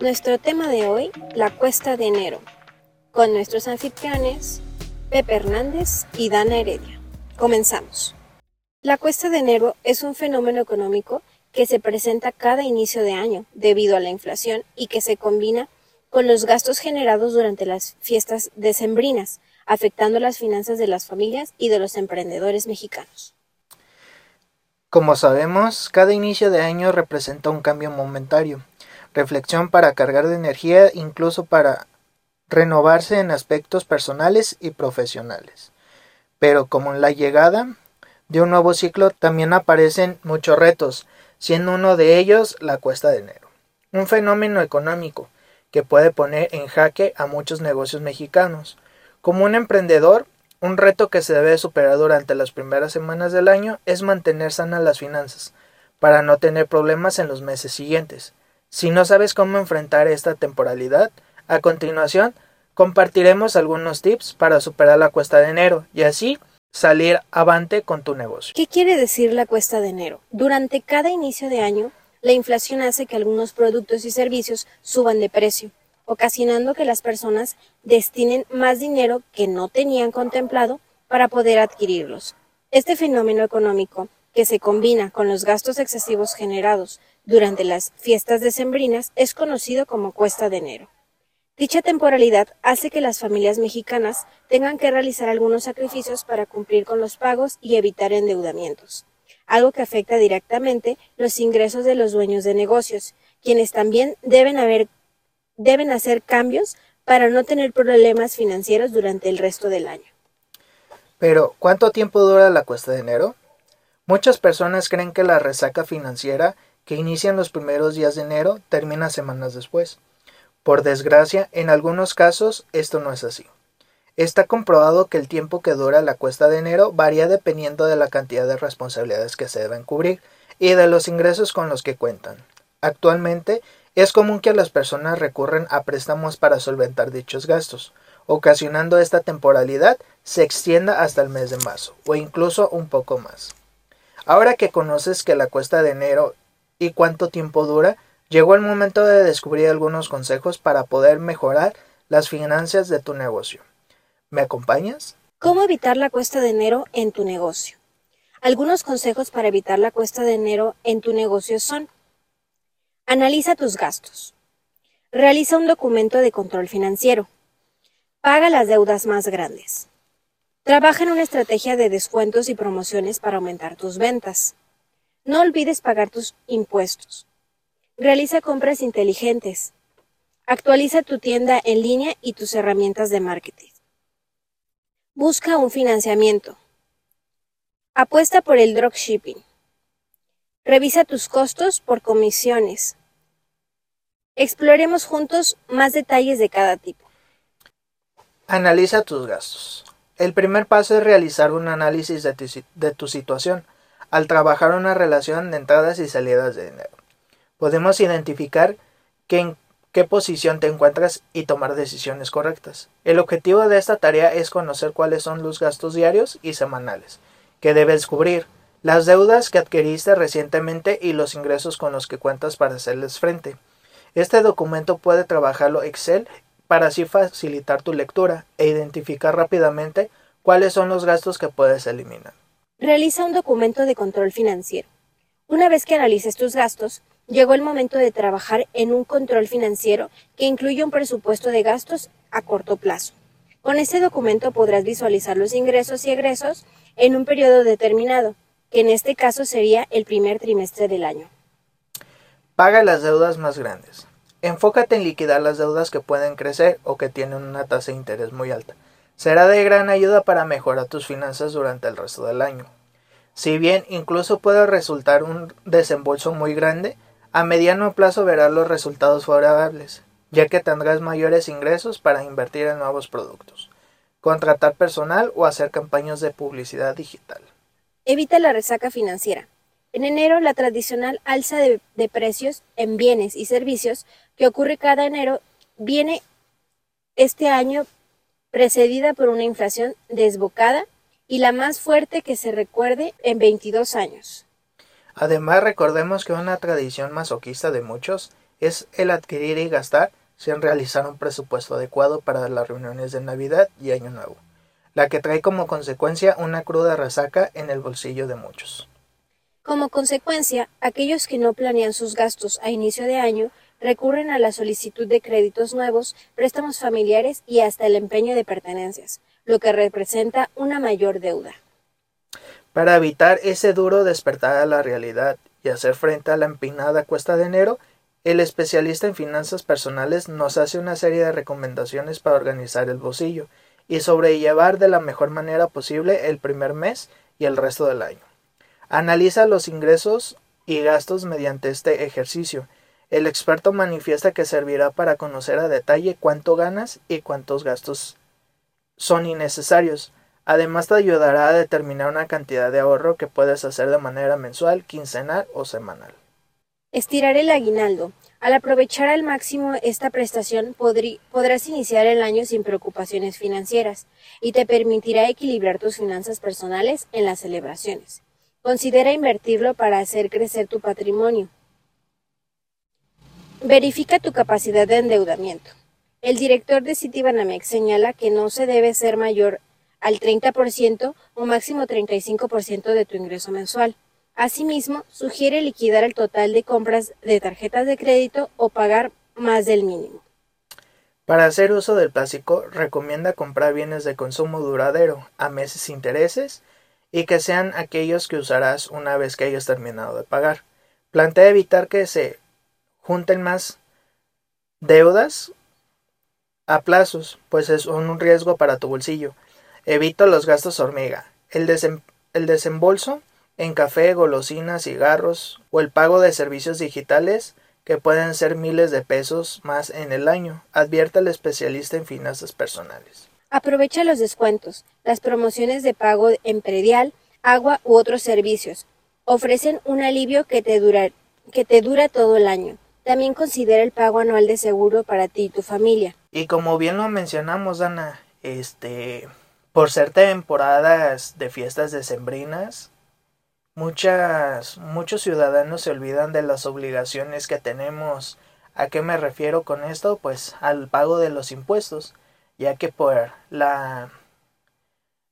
Nuestro tema de hoy, la cuesta de enero, con nuestros anfitriones Pepe Hernández y Dana Heredia. Comenzamos. La cuesta de enero es un fenómeno económico que se presenta cada inicio de año debido a la inflación y que se combina con los gastos generados durante las fiestas decembrinas, afectando las finanzas de las familias y de los emprendedores mexicanos. Como sabemos, cada inicio de año representa un cambio momentario, reflexión para cargar de energía, incluso para renovarse en aspectos personales y profesionales. Pero como en la llegada de un nuevo ciclo también aparecen muchos retos, siendo uno de ellos la cuesta de enero, un fenómeno económico que puede poner en jaque a muchos negocios mexicanos. Como un emprendedor, un reto que se debe superar durante las primeras semanas del año es mantener sanas las finanzas, para no tener problemas en los meses siguientes. Si no sabes cómo enfrentar esta temporalidad, a continuación compartiremos algunos tips para superar la cuesta de enero y así salir avante con tu negocio. ¿Qué quiere decir la cuesta de enero? Durante cada inicio de año, la inflación hace que algunos productos y servicios suban de precio, ocasionando que las personas destinen más dinero que no tenían contemplado para poder adquirirlos. Este fenómeno económico, que se combina con los gastos excesivos generados durante las fiestas decembrinas, es conocido como cuesta de enero. Dicha temporalidad hace que las familias mexicanas tengan que realizar algunos sacrificios para cumplir con los pagos y evitar endeudamientos, algo que afecta directamente los ingresos de los dueños de negocios, quienes también deben, haber, deben hacer cambios para no tener problemas financieros durante el resto del año. Pero, ¿cuánto tiempo dura la cuesta de enero? Muchas personas creen que la resaca financiera que inicia en los primeros días de enero termina semanas después. Por desgracia, en algunos casos esto no es así. Está comprobado que el tiempo que dura la cuesta de enero varía dependiendo de la cantidad de responsabilidades que se deben cubrir y de los ingresos con los que cuentan. Actualmente, es común que las personas recurren a préstamos para solventar dichos gastos, ocasionando esta temporalidad se extienda hasta el mes de marzo o incluso un poco más. Ahora que conoces que la cuesta de enero y cuánto tiempo dura, Llegó el momento de descubrir algunos consejos para poder mejorar las finanzas de tu negocio. ¿Me acompañas? ¿Cómo evitar la cuesta de enero en tu negocio? Algunos consejos para evitar la cuesta de enero en tu negocio son Analiza tus gastos. Realiza un documento de control financiero. Paga las deudas más grandes. Trabaja en una estrategia de descuentos y promociones para aumentar tus ventas. No olvides pagar tus impuestos. Realiza compras inteligentes. Actualiza tu tienda en línea y tus herramientas de marketing. Busca un financiamiento. Apuesta por el dropshipping. Revisa tus costos por comisiones. Exploremos juntos más detalles de cada tipo. Analiza tus gastos. El primer paso es realizar un análisis de tu, situación al trabajar una relación de entradas y salidas de dinero podemos identificar en qué posición te encuentras y tomar decisiones correctas. El objetivo de esta tarea es conocer cuáles son los gastos diarios y semanales que debes cubrir, las deudas que adquiriste recientemente y los ingresos con los que cuentas para hacerles frente. Este documento puede trabajarlo Excel para así facilitar tu lectura e identificar rápidamente cuáles son los gastos que puedes eliminar. Realiza un documento de control financiero. Una vez que analices tus gastos, llegó el momento de trabajar en un control financiero que incluye un presupuesto de gastos a corto plazo. Con este documento podrás visualizar los ingresos y egresos en un periodo determinado, que en este caso sería el primer trimestre del año. Paga las deudas más grandes. Enfócate en liquidar las deudas que pueden crecer o que tienen una tasa de interés muy alta. Será de gran ayuda para mejorar tus finanzas durante el resto del año. Si bien incluso puede resultar un desembolso muy grande, a mediano plazo verás los resultados favorables, ya que tendrás mayores ingresos para invertir en nuevos productos, contratar personal o hacer campañas de publicidad digital. Evita la resaca financiera. En enero, la tradicional alza de, precios en bienes y servicios que ocurre cada enero viene este año precedida por una inflación desbocada y la más fuerte que se recuerde en 22 años. Además, recordemos que una tradición masoquista de muchos es el adquirir y gastar sin realizar un presupuesto adecuado para las reuniones de Navidad y Año Nuevo, la que trae como consecuencia una cruda resaca en el bolsillo de muchos. Como consecuencia, aquellos que no planean sus gastos a inicio de año recurren a la solicitud de créditos nuevos, préstamos familiares y hasta el empeño de pertenencias, lo que representa una mayor deuda. Para evitar ese duro despertar a la realidad y hacer frente a la empinada cuesta de enero, el especialista en finanzas personales nos hace una serie de recomendaciones para organizar el bolsillo y sobrellevar de la mejor manera posible el primer mes y el resto del año. Analiza los ingresos y gastos mediante este ejercicio. El experto manifiesta que servirá para conocer a detalle cuánto ganas y cuántos gastos son innecesarios. Además te ayudará a determinar una cantidad de ahorro que puedes hacer de manera mensual, quincenal o semanal. Estirar el aguinaldo. Al aprovechar al máximo esta prestación podrás iniciar el año sin preocupaciones financieras y te permitirá equilibrar tus finanzas personales en las celebraciones. Considera invertirlo para hacer crecer tu patrimonio. Verifica tu capacidad de endeudamiento. El director de Citibanamex señala que no se debe ser mayor al 30% o máximo 35% de tu ingreso mensual. Asimismo, sugiere liquidar el total de compras de tarjetas de crédito o pagar más del mínimo. Para hacer uso del plástico, recomienda comprar bienes de consumo duradero a meses intereses y que sean aquellos que usarás una vez que hayas terminado de pagar. Plantea evitar que se junten más deudas a plazos, pues es un riesgo para tu bolsillo. Evita los gastos hormiga. El, desembolso en café, golosinas, cigarros o el pago de servicios digitales que pueden ser miles de pesos más en el año, advierte el especialista en finanzas personales. Aprovecha los descuentos, las promociones de pago en predial, agua u otros servicios. Ofrecen un alivio que te dura, que te dura todo el año. También considera el pago anual de seguro para ti y tu familia. Y como bien lo mencionamos, Ana, este, por ser temporadas de fiestas decembrinas, Muchas, muchos ciudadanos se olvidan de las obligaciones que tenemos. ¿A qué me refiero con esto? Pues al pago de los impuestos, ya que por la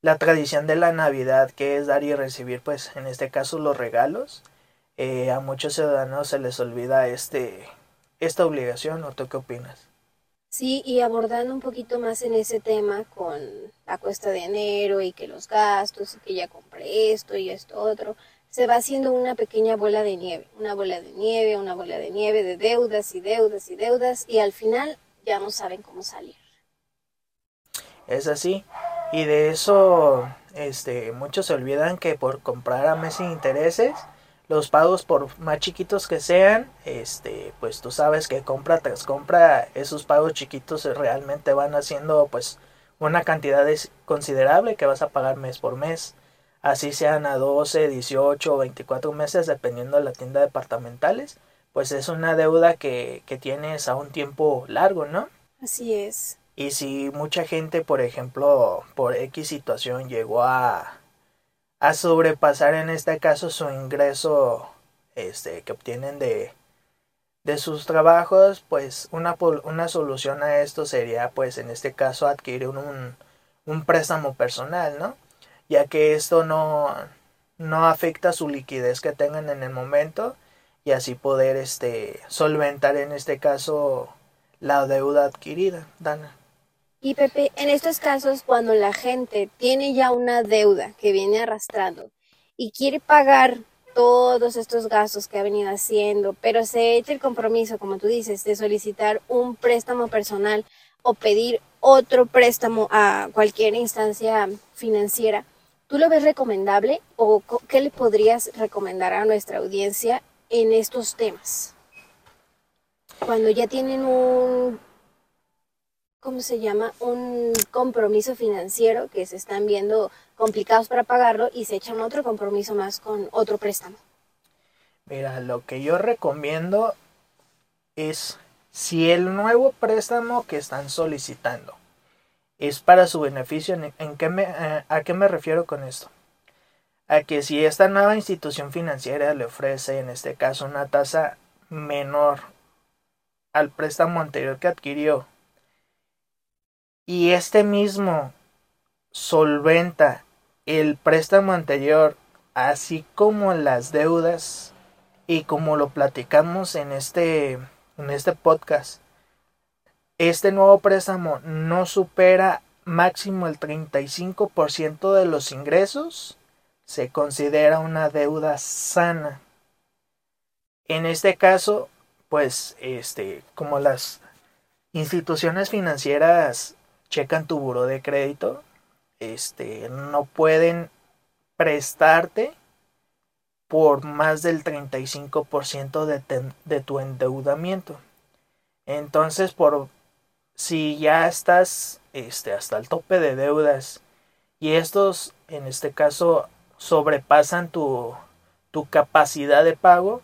la tradición de la Navidad, que es dar y recibir, pues en este caso los regalos, eh, a muchos ciudadanos se les olvida este esta obligación. ¿O tú qué opinas? Sí, y abordando un poquito más en ese tema con la cuesta de enero y que los gastos y que ya compré esto y esto otro, se va haciendo una pequeña bola de nieve, una bola de nieve, una bola de nieve de deudas y deudas y deudas y al final ya no saben cómo salir. Es así. Y de eso, este, muchos se olvidan que por comprar a meses sin intereses, los pagos por más chiquitos que sean, este, pues tú sabes que compra tras compra, esos pagos chiquitos realmente van haciendo pues una cantidad considerable que vas a pagar mes por mes así sean a 12, 18 o 24 meses dependiendo de la tienda departamentales, pues es una deuda que, que tienes a un tiempo largo, ¿no? Así es. Y si mucha gente, por ejemplo, por X situación llegó a, a sobrepasar en este caso su ingreso este, que obtienen de, de sus trabajos, pues una, una solución a esto sería, pues en este caso, adquirir un, un préstamo personal, ¿no? ya que esto no, no afecta su liquidez que tengan en el momento y así poder este solventar en este caso la deuda adquirida, Dana. Y Pepe, en estos casos cuando la gente tiene ya una deuda que viene arrastrando y quiere pagar todos estos gastos que ha venido haciendo, pero se echa el compromiso, como tú dices, de solicitar un préstamo personal o pedir otro préstamo a cualquier instancia financiera, ¿Tú lo ves recomendable o qué le podrías recomendar a nuestra audiencia en estos temas? Cuando ya tienen un, ¿cómo se llama? Un compromiso financiero que se están viendo complicados para pagarlo y se echan otro compromiso más con otro préstamo. Mira, lo que yo recomiendo es si el nuevo préstamo que están solicitando es para su beneficio. ¿En qué me, eh, ¿A qué me refiero con esto? a que si esta nueva institución financiera le ofrece en este caso una tasa menor al préstamo anterior que adquirió y este mismo solventa el préstamo anterior así como las deudas y como lo platicamos en este en este podcast este nuevo préstamo no supera máximo el 35% de los ingresos se considera una deuda sana. En este caso, pues, este, como las instituciones financieras checan tu buro de crédito, este, no pueden prestarte por más del 35% de, de tu endeudamiento. Entonces, por si ya estás este, hasta el tope de deudas y estos, en este caso, sobrepasan tu, tu capacidad de pago,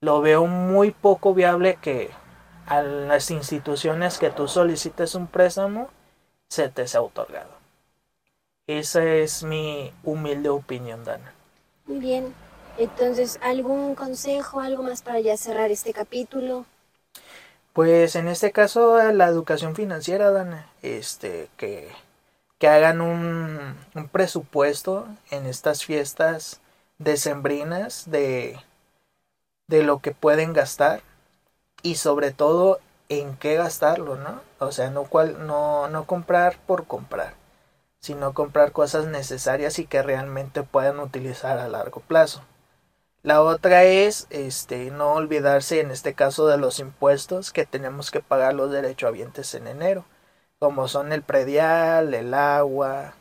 lo veo muy poco viable que a las instituciones que tú solicites un préstamo se te sea otorgado. Esa es mi humilde opinión, Dana. Muy bien. Entonces, ¿algún consejo, algo más para ya cerrar este capítulo? Pues en este caso la educación financiera, Dana, este, que que hagan un, presupuesto en estas fiestas decembrinas de, de lo que pueden gastar y sobre todo en qué gastarlo, ¿no? O sea, no, cual, no, no comprar por comprar, sino comprar cosas necesarias y que realmente puedan utilizar a largo plazo. La otra es este no olvidarse en este caso de los impuestos que tenemos que pagar los derechohabientes en enero como son el predial, el agua,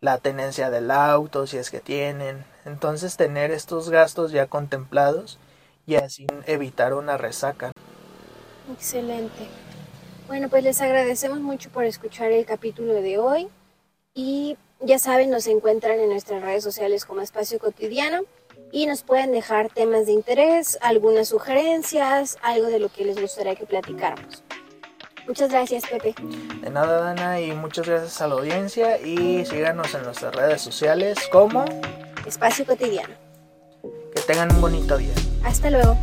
la tenencia del auto, si es que tienen. Entonces tener estos gastos ya contemplados y así evitar una resaca. Excelente. Bueno, pues les agradecemos mucho por escuchar el capítulo de hoy y ya saben, nos encuentran en nuestras redes sociales como Espacio Cotidiano y nos pueden dejar temas de interés, algunas sugerencias, algo de lo que les gustaría que platicáramos. Muchas gracias, Pepe. De nada, Dana, y muchas gracias a la audiencia y síganos en nuestras redes sociales como Espacio Cotidiano. Que tengan un bonito día. Hasta luego.